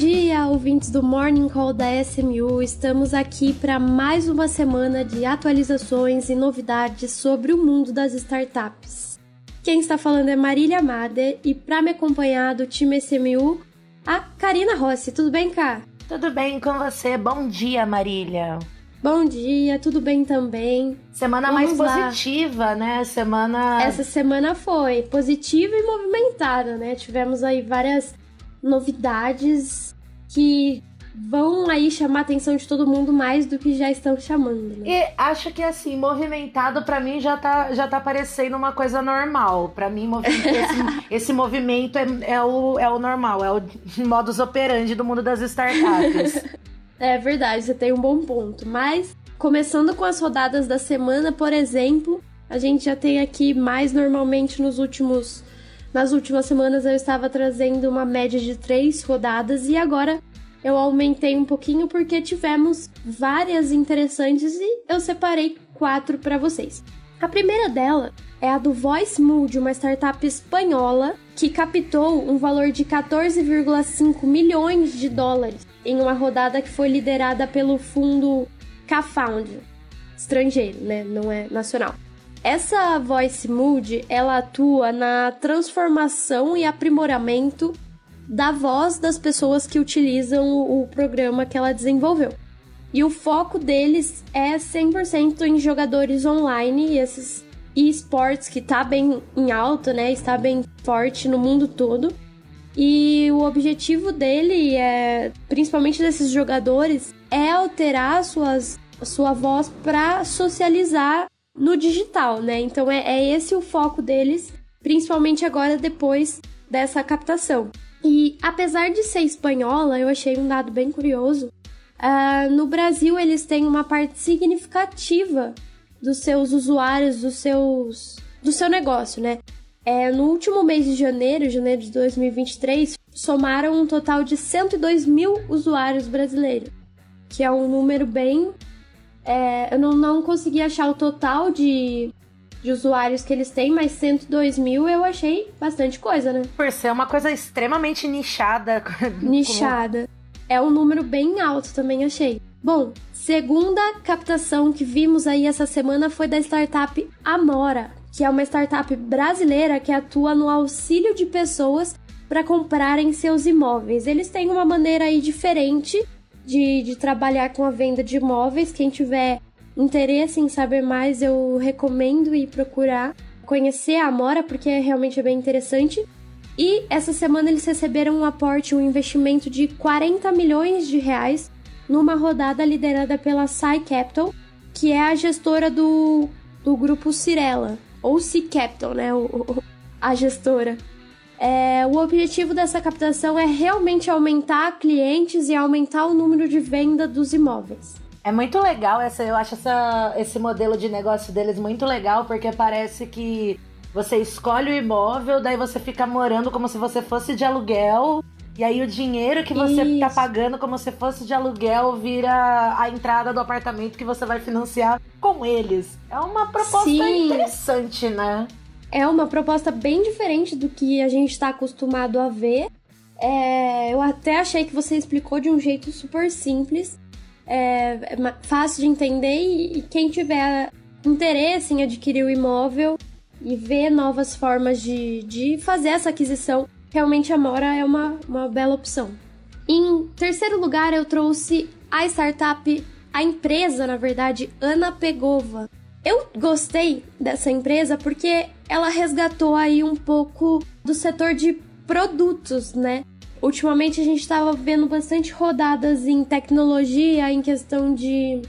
dia, ouvintes do Morning Call da SMU. Estamos aqui para mais uma semana de atualizações e novidades sobre o mundo das startups. Quem está falando é Marília Mader e para me acompanhar do time SMU, a Karina Rossi. Tudo bem, Cá? Tudo bem com você? Bom dia, Marília. Bom dia, tudo bem também? Semana Vamos mais lá. positiva, né? Semana. Essa semana foi positiva e movimentada, né? Tivemos aí várias novidades que vão aí chamar a atenção de todo mundo mais do que já estão chamando. Né? E acho que assim, movimentado para mim já tá, já tá parecendo uma coisa normal. Para mim, esse, esse, movimento é, é, o, é o normal, é o modus operandi do mundo das startups. é verdade, você tem um bom ponto. Mas, começando com as rodadas da semana, por exemplo, a gente já tem aqui mais normalmente nos últimos nas últimas semanas eu estava trazendo uma média de três rodadas e agora eu aumentei um pouquinho porque tivemos várias interessantes e eu separei quatro para vocês. A primeira dela é a do Voice Mood, uma startup espanhola que captou um valor de 14,5 milhões de dólares em uma rodada que foi liderada pelo fundo K-Found, estrangeiro, né? Não é nacional. Essa Voice Mood, ela atua na transformação e aprimoramento da voz das pessoas que utilizam o programa que ela desenvolveu. E o foco deles é 100% em jogadores online e esses esportes que tá bem em alta, né? Está bem forte no mundo todo. E o objetivo dele é, principalmente desses jogadores, é alterar suas, sua voz para socializar no digital, né? Então é, é esse o foco deles, principalmente agora depois dessa captação. E apesar de ser espanhola, eu achei um dado bem curioso. Uh, no Brasil, eles têm uma parte significativa dos seus usuários, dos seus, do seu negócio, né? É, no último mês de janeiro, janeiro de 2023, somaram um total de 102 mil usuários brasileiros, que é um número bem é, eu não, não consegui achar o total de, de usuários que eles têm, mas 102 mil eu achei bastante coisa, né? Por ser uma coisa extremamente nichada. Nichada. Como... É um número bem alto também, achei. Bom, segunda captação que vimos aí essa semana foi da startup Amora, que é uma startup brasileira que atua no auxílio de pessoas para comprarem seus imóveis. Eles têm uma maneira aí diferente de, de trabalhar com a venda de imóveis. Quem tiver interesse em saber mais, eu recomendo ir procurar conhecer a Amora, porque é realmente bem interessante. E essa semana eles receberam um aporte, um investimento de 40 milhões de reais numa rodada liderada pela Sai Capital, que é a gestora do, do grupo Cirela, ou C Capital, né? O, a gestora. É, o objetivo dessa captação é realmente aumentar clientes e aumentar o número de venda dos imóveis. É muito legal essa, eu acho essa, esse modelo de negócio deles muito legal, porque parece que você escolhe o imóvel, daí você fica morando como se você fosse de aluguel. E aí o dinheiro que você tá Isso. tá pagando como se fosse de aluguel vira a entrada do apartamento que você vai financiar com eles. É uma proposta Sim. interessante, né? É uma proposta bem diferente do que a gente está acostumado a ver. É, eu até achei que você explicou de um jeito super simples, é, é fácil de entender e, e quem tiver interesse em adquirir o imóvel e ver novas formas de, de fazer essa aquisição, realmente a Mora é uma, uma bela opção. Em terceiro lugar, eu trouxe a startup, a empresa, na verdade, Ana Pegova. Eu gostei dessa empresa porque ela resgatou aí um pouco do setor de produtos, né? Ultimamente a gente estava vendo bastante rodadas em tecnologia, em questão de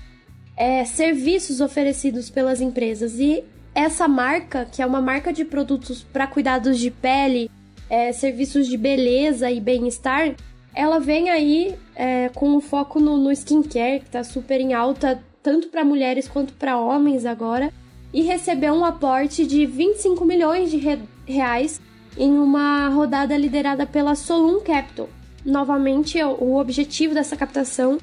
é, serviços oferecidos pelas empresas. E essa marca, que é uma marca de produtos para cuidados de pele, é, serviços de beleza e bem-estar, ela vem aí é, com um foco no, no skincare, que está super em alta, tanto para mulheres quanto para homens agora e recebeu um aporte de 25 milhões de reais em uma rodada liderada pela Solum Capital. Novamente, o objetivo dessa captação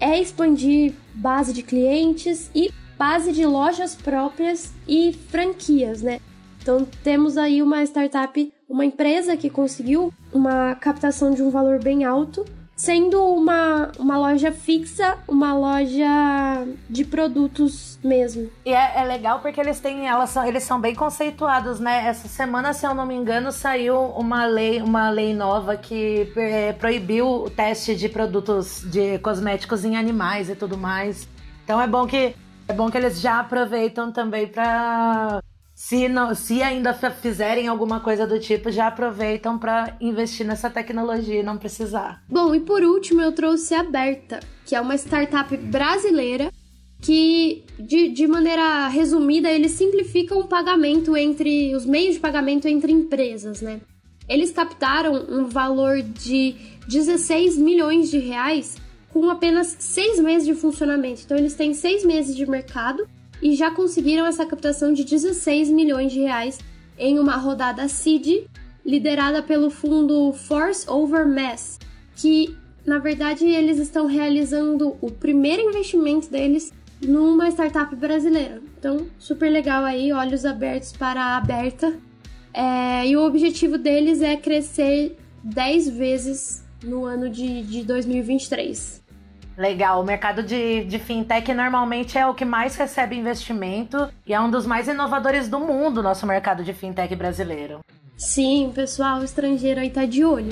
é expandir base de clientes e base de lojas próprias e franquias, né? Então temos aí uma startup, uma empresa que conseguiu uma captação de um valor bem alto, sendo uma, uma loja fixa, uma loja de produtos mesmo. E é, é, legal porque eles têm, elas são, eles são bem conceituados, né? Essa semana, se eu não me engano, saiu uma lei, uma lei nova que é, proibiu o teste de produtos de cosméticos em animais e tudo mais. Então é bom que é bom que eles já aproveitam também para se, não, se ainda fizerem alguma coisa do tipo, já aproveitam para investir nessa tecnologia e não precisar. Bom, e por último eu trouxe a Berta, que é uma startup brasileira que, de, de maneira resumida, eles simplificam o pagamento entre os meios de pagamento entre empresas, né? Eles captaram um valor de 16 milhões de reais com apenas seis meses de funcionamento. Então, eles têm seis meses de mercado e já conseguiram essa captação de 16 milhões de reais em uma rodada seed liderada pelo fundo Force Over Mass, que na verdade eles estão realizando o primeiro investimento deles numa startup brasileira. Então, super legal aí, olhos abertos para a aberta. É, e o objetivo deles é crescer 10 vezes no ano de, de 2023. Legal, o mercado de, de fintech normalmente é o que mais recebe investimento e é um dos mais inovadores do mundo, nosso mercado de fintech brasileiro. Sim, o pessoal estrangeiro aí tá de olho.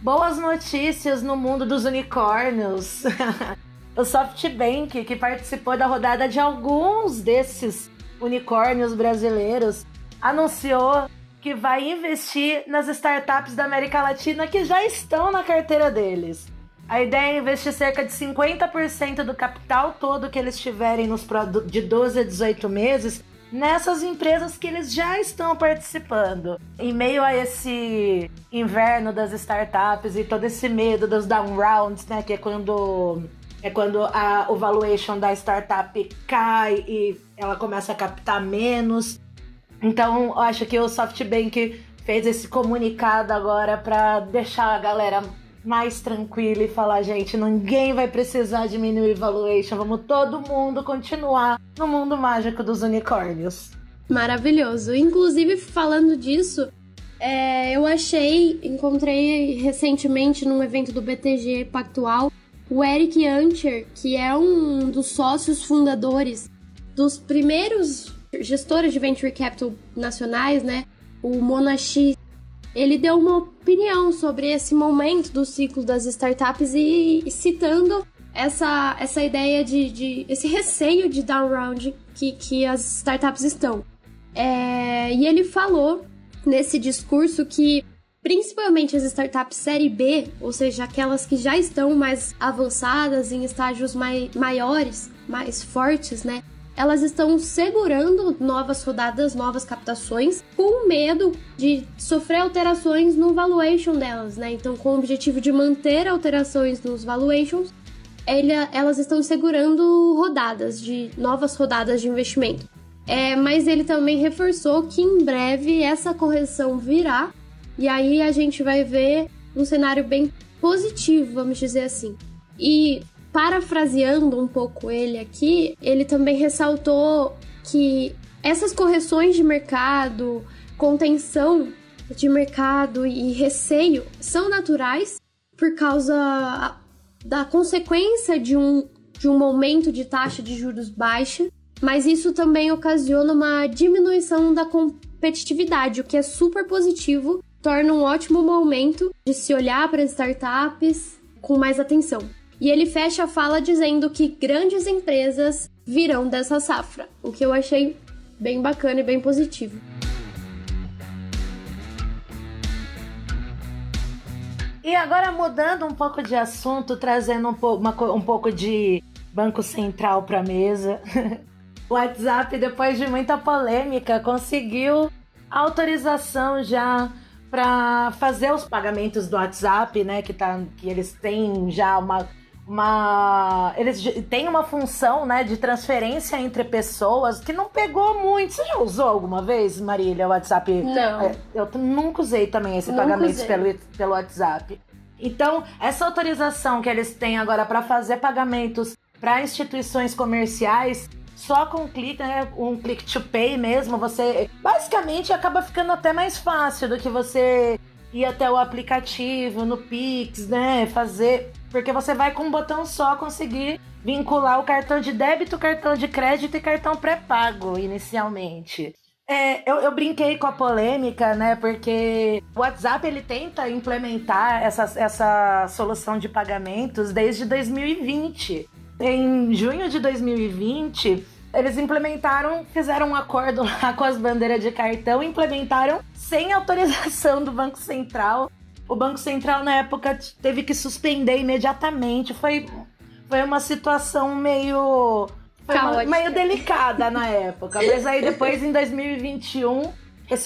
Boas notícias no mundo dos unicórnios. o SoftBank, que participou da rodada de alguns desses unicórnios brasileiros, anunciou que vai investir nas startups da América Latina que já estão na carteira deles. A ideia é investir cerca de 50% do capital todo que eles tiverem nos de 12 a 18 meses nessas empresas que eles já estão participando. Em meio a esse inverno das startups e todo esse medo dos down rounds, né, que é quando é quando a, valuation da startup cai e ela começa a captar menos. Então, eu acho que o SoftBank fez esse comunicado agora para deixar a galera mais tranquila e falar, gente, ninguém vai precisar diminuir valuation, vamos todo mundo continuar no mundo mágico dos unicórnios. Maravilhoso. Inclusive, falando disso, é, eu achei, encontrei recentemente num evento do BTG Pactual o Eric Ancher, que é um dos sócios fundadores dos primeiros gestores de venture capital nacionais, né? O Monashi, ele deu uma opinião sobre esse momento do ciclo das startups e, e citando essa, essa ideia de, de, esse receio de down round que, que as startups estão. É, e ele falou nesse discurso que principalmente as startups série B, ou seja, aquelas que já estão mais avançadas em estágios mai, maiores, mais fortes, né? Elas estão segurando novas rodadas, novas captações, com medo de sofrer alterações no valuation delas, né? Então, com o objetivo de manter alterações nos valuations, elas estão segurando rodadas de novas rodadas de investimento. É, mas ele também reforçou que em breve essa correção virá e aí a gente vai ver um cenário bem positivo, vamos dizer assim. E parafraseando um pouco ele aqui, ele também ressaltou que essas correções de mercado, contenção de mercado e receio são naturais por causa da consequência de um, de um momento de taxa de juros baixa, mas isso também ocasiona uma diminuição da competitividade, o que é super positivo, torna um ótimo momento de se olhar para startups com mais atenção. E ele fecha a fala dizendo que grandes empresas virão dessa safra, o que eu achei bem bacana e bem positivo. E agora mudando um pouco de assunto, trazendo um, po uma, um pouco de Banco Central para a mesa. o WhatsApp, depois de muita polêmica, conseguiu autorização já para fazer os pagamentos do WhatsApp, né? Que, tá, que eles têm já uma uma. Eles têm uma função, né, de transferência entre pessoas que não pegou muito. Você já usou alguma vez, Marília, o WhatsApp? Não. É, eu nunca usei também esse nunca pagamento usei. pelo, pelo WhatsApp. Então, essa autorização que eles têm agora para fazer pagamentos para instituições comerciais só com um clique, né, um click to pay mesmo, você basicamente acaba ficando até mais fácil do que você ir até o aplicativo, no Pix, né, fazer, porque você vai com um botão só conseguir vincular o cartão de débito, cartão de crédito e cartão pré-pago inicialmente. É, eu, eu, brinquei com a polêmica, né? Porque o WhatsApp ele tenta implementar essa, essa solução de pagamentos desde 2020. Em junho de 2020, eles implementaram, fizeram um acordo lá com as bandeiras de cartão, implementaram sem autorização do Banco Central. O Banco Central, na época, teve que suspender imediatamente. Foi, foi uma situação meio foi meio delicada na época. Mas aí depois, em 2021,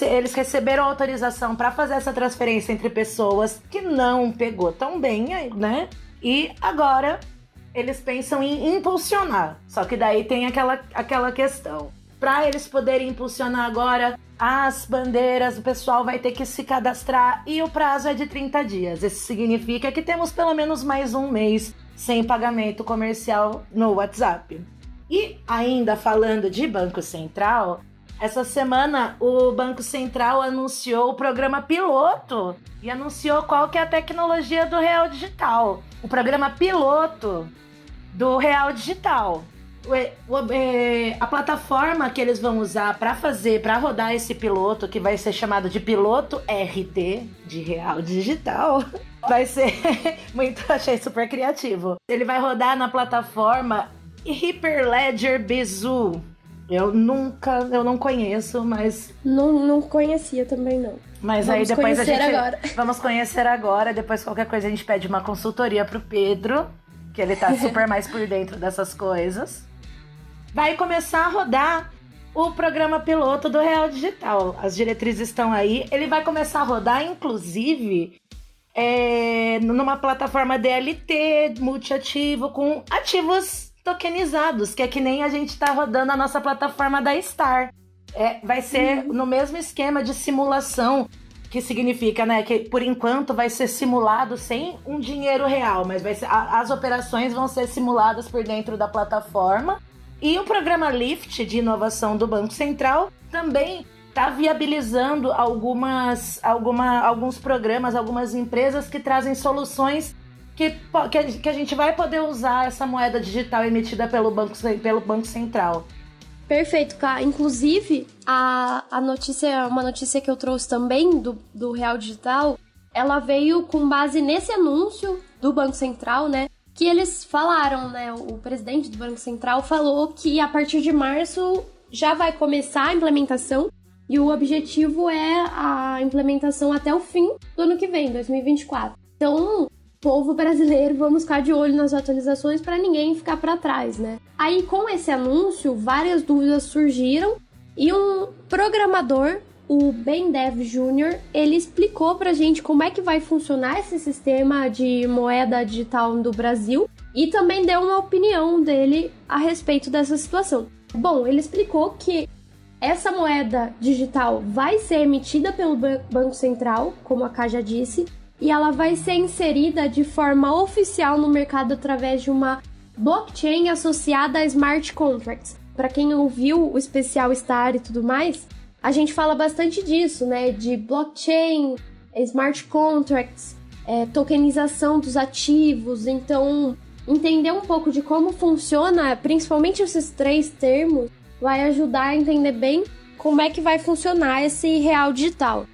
eles receberam autorização para fazer essa transferência entre pessoas que não pegou tão bem, né? E agora eles pensam em impulsionar. Só que daí tem aquela, aquela questão. Para eles poderem impulsionar agora as bandeiras, o pessoal vai ter que se cadastrar e o prazo é de 30 dias. Isso significa que temos pelo menos mais um mês sem pagamento comercial no WhatsApp. E ainda falando de Banco Central, essa semana o Banco Central anunciou o programa piloto e anunciou qual que é a tecnologia do Real Digital. O programa piloto do Real Digital. É, a plataforma que eles vão usar para fazer, para rodar esse piloto, que vai ser chamado de piloto RD, de Real Digital, vai ser muito, achei super criativo. Ele vai rodar na plataforma Hyperledger Bezu. Eu nunca, eu não conheço, mas. Não, não conhecia também, não. Mas vamos aí depois a gente. Agora. Vamos conhecer agora. Depois, qualquer coisa, a gente pede uma consultoria pro Pedro, que ele tá super mais por dentro dessas coisas. Vai começar a rodar o programa piloto do Real Digital. As diretrizes estão aí. Ele vai começar a rodar, inclusive, é, numa plataforma DLT multiativo com ativos tokenizados, que é que nem a gente está rodando a nossa plataforma da Star. É, vai ser uhum. no mesmo esquema de simulação, que significa, né, que por enquanto vai ser simulado sem um dinheiro real, mas vai ser, a, as operações vão ser simuladas por dentro da plataforma. E o programa Lift de inovação do Banco Central também está viabilizando algumas, alguma, alguns programas, algumas empresas que trazem soluções que, que, a gente vai poder usar essa moeda digital emitida pelo Banco, pelo banco Central. Perfeito, Cá. Inclusive, a, a notícia, uma notícia que eu trouxe também do, do Real Digital, ela veio com base nesse anúncio do Banco Central, né? Que eles falaram, né? O presidente do Banco Central falou que a partir de março já vai começar a implementação e o objetivo é a implementação até o fim do ano que vem, 2024. Então, povo brasileiro, vamos ficar de olho nas atualizações para ninguém ficar para trás, né? Aí com esse anúncio, várias dúvidas surgiram e um programador, o Ben Dev Jr., ele explicou pra gente como é que vai funcionar esse sistema de moeda digital do Brasil e também deu uma opinião dele a respeito dessa situação. Bom, ele explicou que essa moeda digital vai ser emitida pelo Banco Central, como a Cá já disse, e ela vai ser inserida de forma oficial no mercado através de uma blockchain associada a smart contracts. Para quem ouviu o especial Star e tudo mais, a gente fala bastante disso, né? De blockchain, smart contracts, é, tokenização dos ativos. Então, entender um pouco de como funciona, principalmente esses três termos, vai ajudar a entender bem como é que vai funcionar esse real digital.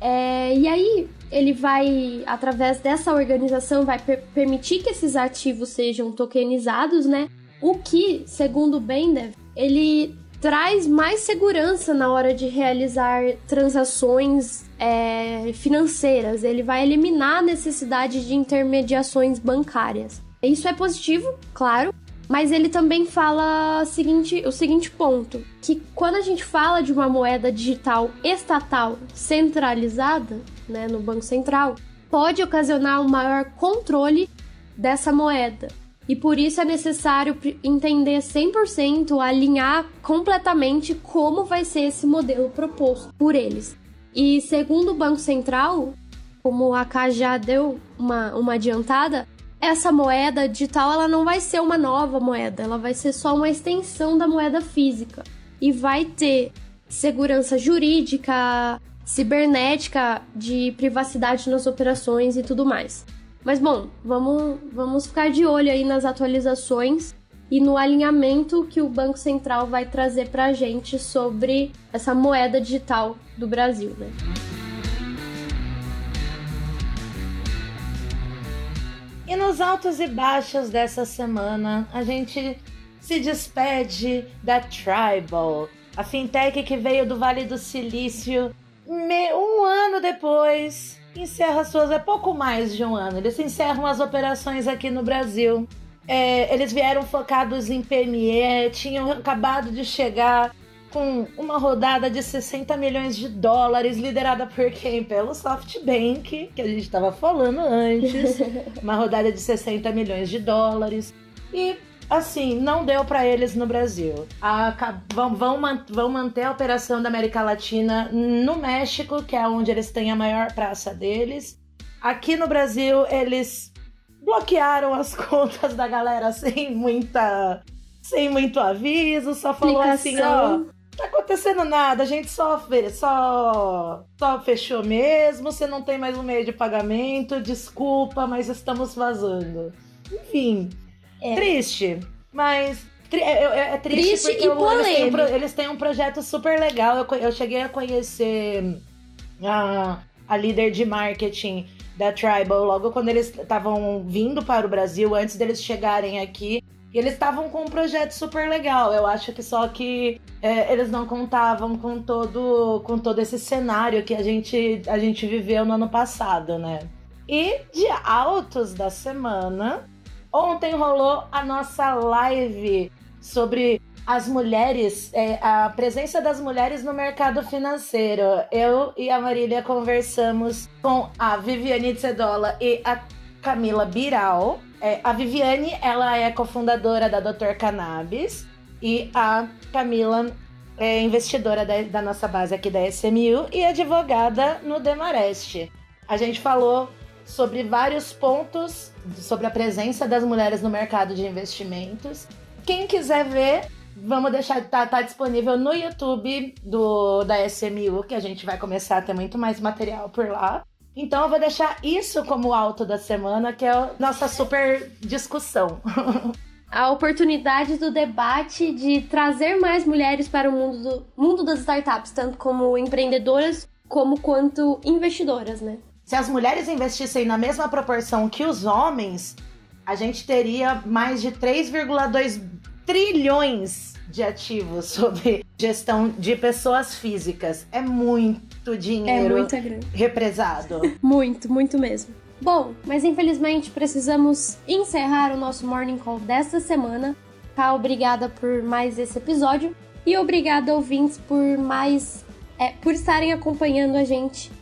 É, e aí, ele vai, através dessa organização, vai per permitir que esses ativos sejam tokenizados, né? O que, segundo o Bender, ele traz mais segurança na hora de realizar transações é, financeiras. Ele vai eliminar a necessidade de intermediações bancárias. Isso é positivo, claro, mas ele também fala seguinte, o seguinte ponto, que quando a gente fala de uma moeda digital estatal centralizada, né, no Banco Central, pode ocasionar um maior controle dessa moeda. E por isso é necessário entender 100%, alinhar completamente como vai ser esse modelo proposto por eles. E segundo o Banco Central, como a K já deu uma, uma adiantada, essa moeda digital ela não vai ser uma nova moeda, ela vai ser só uma extensão da moeda física e vai ter segurança jurídica, cibernética, de privacidade nas operações e tudo mais. Mas bom, vamos, vamos ficar de olho aí nas atualizações e no alinhamento que o Banco Central vai trazer para a gente sobre essa moeda digital do Brasil, né? E nos altos e baixos dessa semana, a gente se despede da Tribal, a fintech que veio do Vale do Silício um ano depois. Encerra suas. É pouco mais de um ano. Eles encerram as operações aqui no Brasil. É, eles vieram focados em PME, tinham acabado de chegar com uma rodada de 60 milhões de dólares, liderada por quem? Pelo SoftBank, que a gente estava falando antes. uma rodada de 60 milhões de dólares. E assim, não deu para eles no Brasil. A, vão, vão, vão manter a operação da América Latina no México, que é onde eles têm a maior praça deles. Aqui no Brasil, eles bloquearam as contas da galera sem muita sem muito aviso, só falou assim, ó, tá acontecendo nada, a gente só, só, só fechou mesmo, você não tem mais um meio de pagamento, desculpa, mas estamos vazando. Enfim, é. Triste, mas é, é, é, triste, triste porque e eu, eles, têm um, eles, têm um, projeto super legal. Eu, eu cheguei a conhecer a, a líder de marketing da Tribal logo quando eles estavam vindo para o Brasil, antes deles chegarem aqui. E eles estavam com um projeto super legal. Eu acho que só que é, eles não contavam com todo, com todo esse cenário que a gente, a gente viveu no ano passado, né? E de altos da semana, Ontem rolou a nossa live sobre as mulheres, é, a presença das mulheres no mercado financeiro. Eu e a Marília conversamos com a Viviane Tsedola e a Camila Biral. É, a Viviane, ela é cofundadora da Dr. Cannabis e a Camila é investidora da, da nossa base aqui da SMU e advogada no Demarest. A gente falou sobre vários pontos sobre a presença das mulheres no mercado de investimentos. Quem quiser ver, vamos deixar tá, tá disponível no YouTube do da SMU, que a gente vai começar a ter muito mais material por lá. Então eu vou deixar isso como alto da semana, que é a nossa super discussão. a oportunidade do debate de trazer mais mulheres para o mundo, do, mundo das startups, tanto como empreendedoras como quanto investidoras, né? Se as mulheres investissem na mesma proporção que os homens, a gente teria mais de 3,2 trilhões de ativos sobre gestão de pessoas físicas. É muito dinheiro é represado. muito, muito mesmo. Bom, mas infelizmente precisamos encerrar o nosso Morning Call desta semana. Tá? Obrigada por mais esse episódio. E obrigada, ouvintes, por mais. É, por estarem acompanhando a gente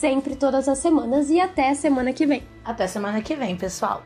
sempre todas as semanas e até semana que vem. Até semana que vem, pessoal.